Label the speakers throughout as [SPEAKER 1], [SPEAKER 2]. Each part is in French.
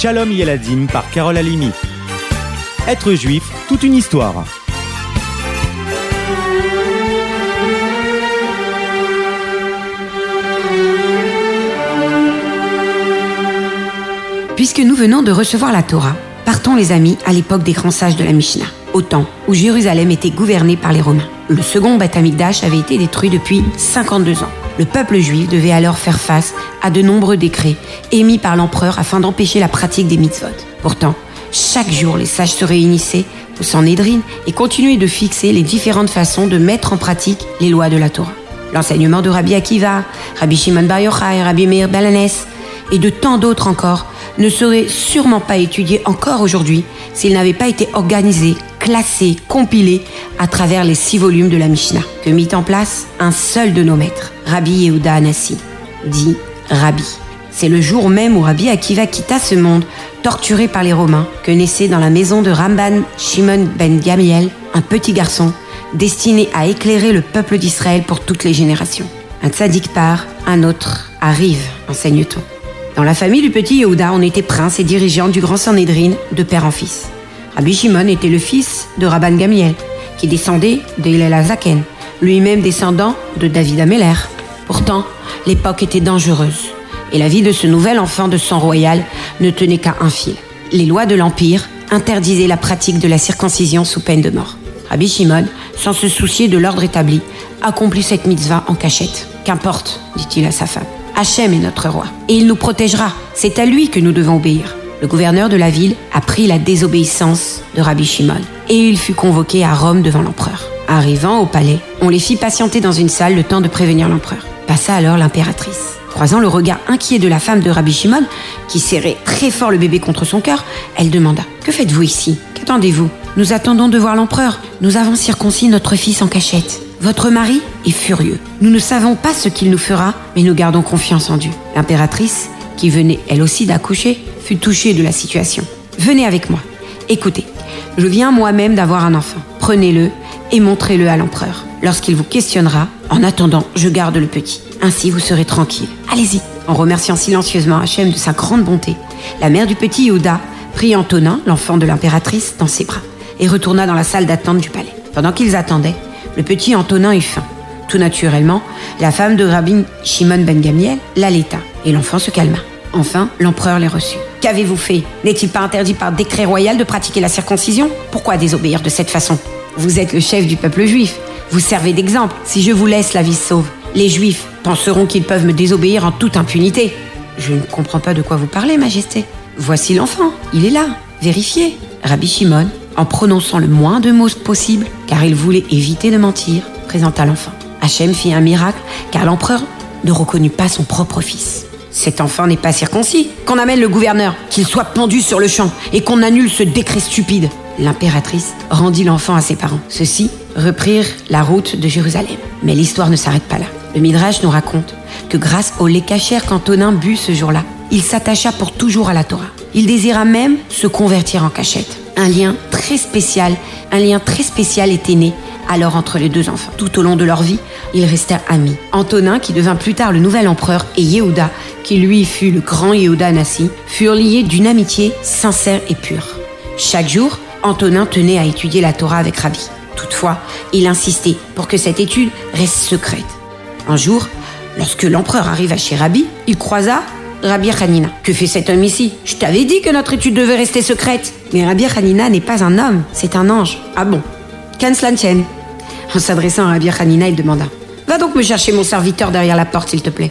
[SPEAKER 1] Shalom Yeladim par Carole Alimi. Être juif, toute une histoire.
[SPEAKER 2] Puisque nous venons de recevoir la Torah, partons les amis à l'époque des grands sages de la Mishnah, au temps où Jérusalem était gouvernée par les Romains. Le second Beth Amikdash avait été détruit depuis 52 ans. Le peuple juif devait alors faire face à de nombreux décrets émis par l'empereur afin d'empêcher la pratique des mitzvot. Pourtant, chaque jour, les sages se réunissaient au Sanhedrin et continuaient de fixer les différentes façons de mettre en pratique les lois de la Torah. L'enseignement de Rabbi Akiva, Rabbi Shimon Bar Yochai, Rabbi Meir Balanes et de tant d'autres encore ne serait sûrement pas étudié encore aujourd'hui s'il n'avait pas été organisé, classé, compilé à travers les six volumes de la Mishnah, que mit en place un seul de nos maîtres, Rabbi Yehuda Anassi, dit Rabbi. C'est le jour même où Rabbi Akiva quitta ce monde, torturé par les Romains, que naissait dans la maison de Ramban Shimon ben Gamiel un petit garçon destiné à éclairer le peuple d'Israël pour toutes les générations. Un tzaddik part, un autre arrive, enseigne-t-on. Dans la famille du petit Yehuda, on était prince et dirigeant du grand Sanhédrin de père en fils. Rabbi Shimon était le fils de Rabban Gamiel, qui descendait d'Hillel Azaken, lui-même descendant de David Ameller. Pourtant, l'époque était dangereuse, et la vie de ce nouvel enfant de sang royal ne tenait qu'à un fil. Les lois de l'Empire interdisaient la pratique de la circoncision sous peine de mort. Rabbi Shimon, sans se soucier de l'ordre établi, accomplit cette mitzvah en cachette. Qu'importe, dit-il à sa femme. Hachem est notre roi, et il nous protégera. C'est à lui que nous devons obéir. Le gouverneur de la ville a pris la désobéissance de Rabbi Shimon, et il fut convoqué à Rome devant l'empereur. Arrivant au palais, on les fit patienter dans une salle le temps de prévenir l'empereur. Passa alors l'impératrice. Croisant le regard inquiet de la femme de Rabbi Shimon, qui serrait très fort le bébé contre son cœur, elle demanda Que faites-vous ici? Qu'attendez-vous? Nous attendons de voir l'empereur. Nous avons circoncis notre fils en cachette. Votre mari est furieux. Nous ne savons pas ce qu'il nous fera, mais nous gardons confiance en Dieu. L'impératrice, qui venait elle aussi d'accoucher, fut touchée de la situation. Venez avec moi. Écoutez, je viens moi-même d'avoir un enfant. Prenez-le et montrez-le à l'empereur. Lorsqu'il vous questionnera, en attendant, je garde le petit. Ainsi, vous serez tranquille. Allez-y. En remerciant silencieusement Hachem de sa grande bonté, la mère du petit Yehuda prit Antonin, l'enfant de l'impératrice, dans ses bras et retourna dans la salle d'attente du palais. Pendant qu'ils attendaient, le petit Antonin eut faim. Tout naturellement, la femme de Rabbi Shimon ben Gamiel l'allaita et l'enfant se calma. Enfin, l'empereur les reçut. Qu'avez-vous fait N'est-il pas interdit par décret royal de pratiquer la circoncision Pourquoi désobéir de cette façon Vous êtes le chef du peuple juif. Vous servez d'exemple. Si je vous laisse la vie sauve, les juifs penseront qu'ils peuvent me désobéir en toute impunité. Je ne comprends pas de quoi vous parlez, Majesté. Voici l'enfant. Il est là. Vérifiez. Rabbi Shimon, en prononçant le moins de mots possible, car il voulait éviter de mentir, présenta l'enfant. Hachem fit un miracle, car l'empereur ne reconnut pas son propre fils. Cet enfant n'est pas circoncis. Qu'on amène le gouverneur, qu'il soit pendu sur le champ et qu'on annule ce décret stupide. L'impératrice rendit l'enfant à ses parents. Ceux-ci reprirent la route de Jérusalem. Mais l'histoire ne s'arrête pas là. Le Midrash nous raconte que grâce au lait cachère qu'Antonin but ce jour-là, il s'attacha pour toujours à la Torah. Il désira même se convertir en cachette. Un lien très spécial, un lien très spécial était né alors entre les deux enfants. Tout au long de leur vie, ils restèrent amis. Antonin, qui devint plus tard le nouvel empereur, et Yehuda, qui lui fut le grand Yehuda Nassi, furent liés d'une amitié sincère et pure. Chaque jour, Antonin tenait à étudier la Torah avec Rabbi. Toutefois, il insistait pour que cette étude reste secrète. Un jour, lorsque l'empereur arriva chez Rabbi, il croisa Rabbi Hanina. Que fait cet homme ici? Je t'avais dit que notre étude devait rester secrète. Mais Rabbi Hanina n'est pas un homme, c'est un ange. Ah bon? Qu'un cela tienne? En s'adressant à Rabbi Hanina, il demanda Va donc me chercher mon serviteur derrière la porte, s'il te plaît.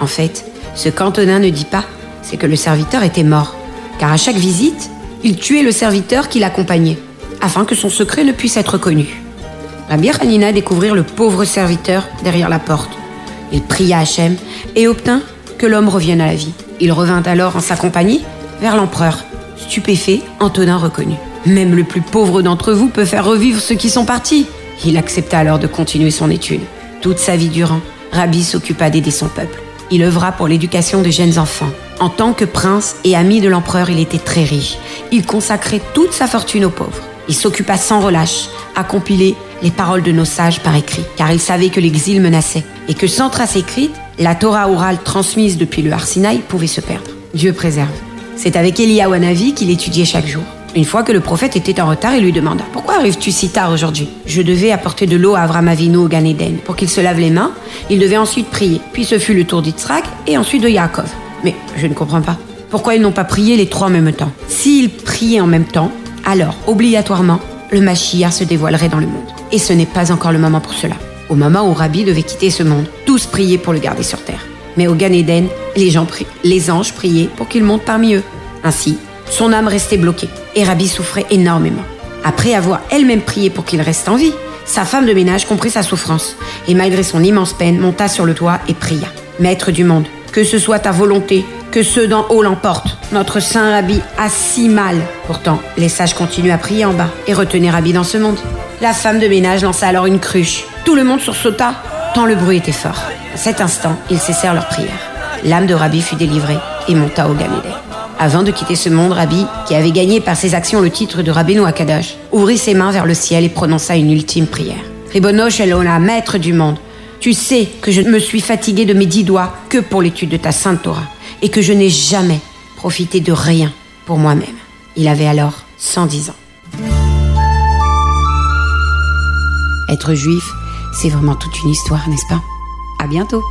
[SPEAKER 2] En fait, ce qu'Antonin ne dit pas, c'est que le serviteur était mort. Car à chaque visite, il tuait le serviteur qui l'accompagnait, afin que son secret ne puisse être connu. Rabbi Hanina découvrit le pauvre serviteur derrière la porte. Il pria Hachem et obtint que l'homme revienne à la vie. Il revint alors en sa compagnie vers l'empereur. Stupéfait, Antonin reconnut. Même le plus pauvre d'entre vous peut faire revivre ceux qui sont partis. Il accepta alors de continuer son étude. Toute sa vie durant, Rabbi s'occupa d'aider son peuple. Il œuvra pour l'éducation des jeunes enfants. En tant que prince et ami de l'empereur, il était très riche. Il consacrait toute sa fortune aux pauvres. Il s'occupa sans relâche à compiler les paroles de nos sages par écrit, car il savait que l'exil menaçait et que sans trace écrite, la Torah orale transmise depuis le Har Sinaï pouvait se perdre. Dieu préserve. C'est avec Eliyahu Hanavi qu'il étudiait chaque jour. Une fois que le prophète était en retard, il lui demanda Pourquoi arrives-tu si tard aujourd'hui? Je devais apporter de l'eau à Avram Avinu au Gan Eden pour qu'il se lave les mains. Il devait ensuite prier. Puis ce fut le tour d'Yitzhak et ensuite de Yaakov. Mais je ne comprends pas. Pourquoi ils n'ont pas prié les trois en même temps? S'ils priaient en même temps, alors obligatoirement, le Mashiach se dévoilerait dans le monde. Et ce n'est pas encore le moment pour cela. Au moment où Rabbi devait quitter ce monde, tous priaient pour le garder sur terre. Mais au Gan Eden, les, gens les anges priaient pour qu'il monte parmi eux. Ainsi, son âme restait bloquée et Rabbi souffrait énormément. Après avoir elle-même prié pour qu'il reste en vie, sa femme de ménage comprit sa souffrance et malgré son immense peine monta sur le toit et pria. Maître du monde, que ce soit ta volonté, que ceux d'en haut l'emportent. Notre saint Rabbi a si mal. Pourtant, les sages continuent à prier en bas et retenaient Rabbi dans ce monde. La femme de ménage lança alors une cruche. Tout le monde sursauta, tant le bruit était fort. À cet instant, ils cessèrent leur prière. L'âme de Rabbi fut délivrée et monta au Ganédé. Avant de quitter ce monde, Rabbi, qui avait gagné par ses actions le titre de Rabbeinu Akadash, ouvrit ses mains vers le ciel et prononça une ultime prière. Ribono Shelona, maître du monde, tu sais que je me suis fatigué de mes dix doigts que pour l'étude de ta sainte Torah et que je n'ai jamais profité de rien pour moi-même. Il avait alors 110 ans. Être juif, c'est vraiment toute une histoire, n'est-ce pas? À bientôt